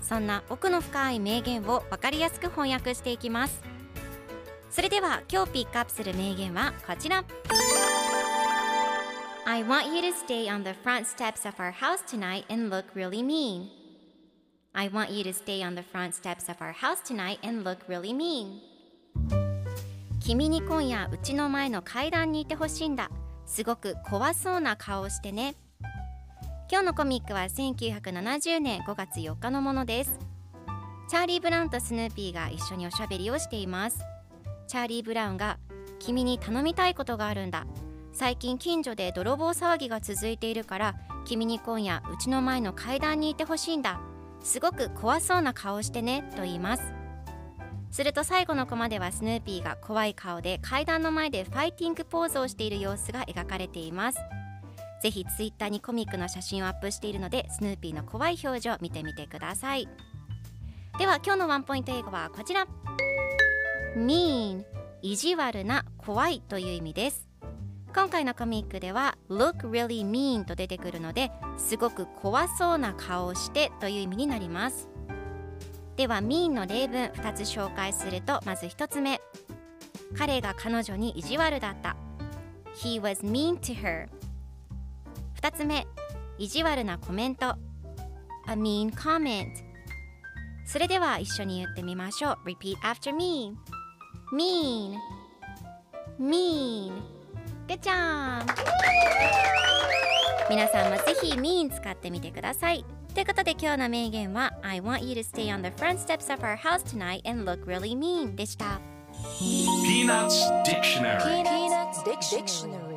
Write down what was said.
そんな奥の深い名言を分かりやすく翻訳していきますそれでは今日ピックアップする名言はこちら I want you to stay on the front steps of our house tonight and look really mean I want you to stay on the front steps of our house tonight and look really mean 君に今夜うちの前の階段にいてほしいんだすごく怖そうな顔をしてね今日のコミックは1970年5月4日のものです。チャーリー・ブラウンとスヌーピーが一緒におしゃべりをしています。チャーリー・ブラウンが君に頼みたいことがあるんだ。最近近所で泥棒騒ぎが続いているから君に今夜うちの前の階段にいてほしいんだ。すごく怖そうな顔をしてねと言います。すると最後のコマではスヌーピーが怖い顔で階段の前でファイティングポーズをしている様子が描かれています。ぜひツイッターにコミックの写真をアップしているのでスヌーピーの怖い表情を見てみてください。では今日のワンポイント英語はこちら。mean 意地悪な怖いという意味です。今回のコミックでは look really mean と出てくるのですごく怖そうな顔をしてという意味になります。では mean の例文2つ紹介するとまず1つ目。彼が彼女に意地悪だった。He was mean to her 2つ目意地悪なコメント A mean comment それでは一緒に言ってみましょう Repeat after me mean mean Good job 皆さんもぜひ mean 使ってみてくださいということで今日の名言は I want you to stay on the front steps of our house tonight and look really mean でした Peanuts Dictionary Peanuts Dictionary.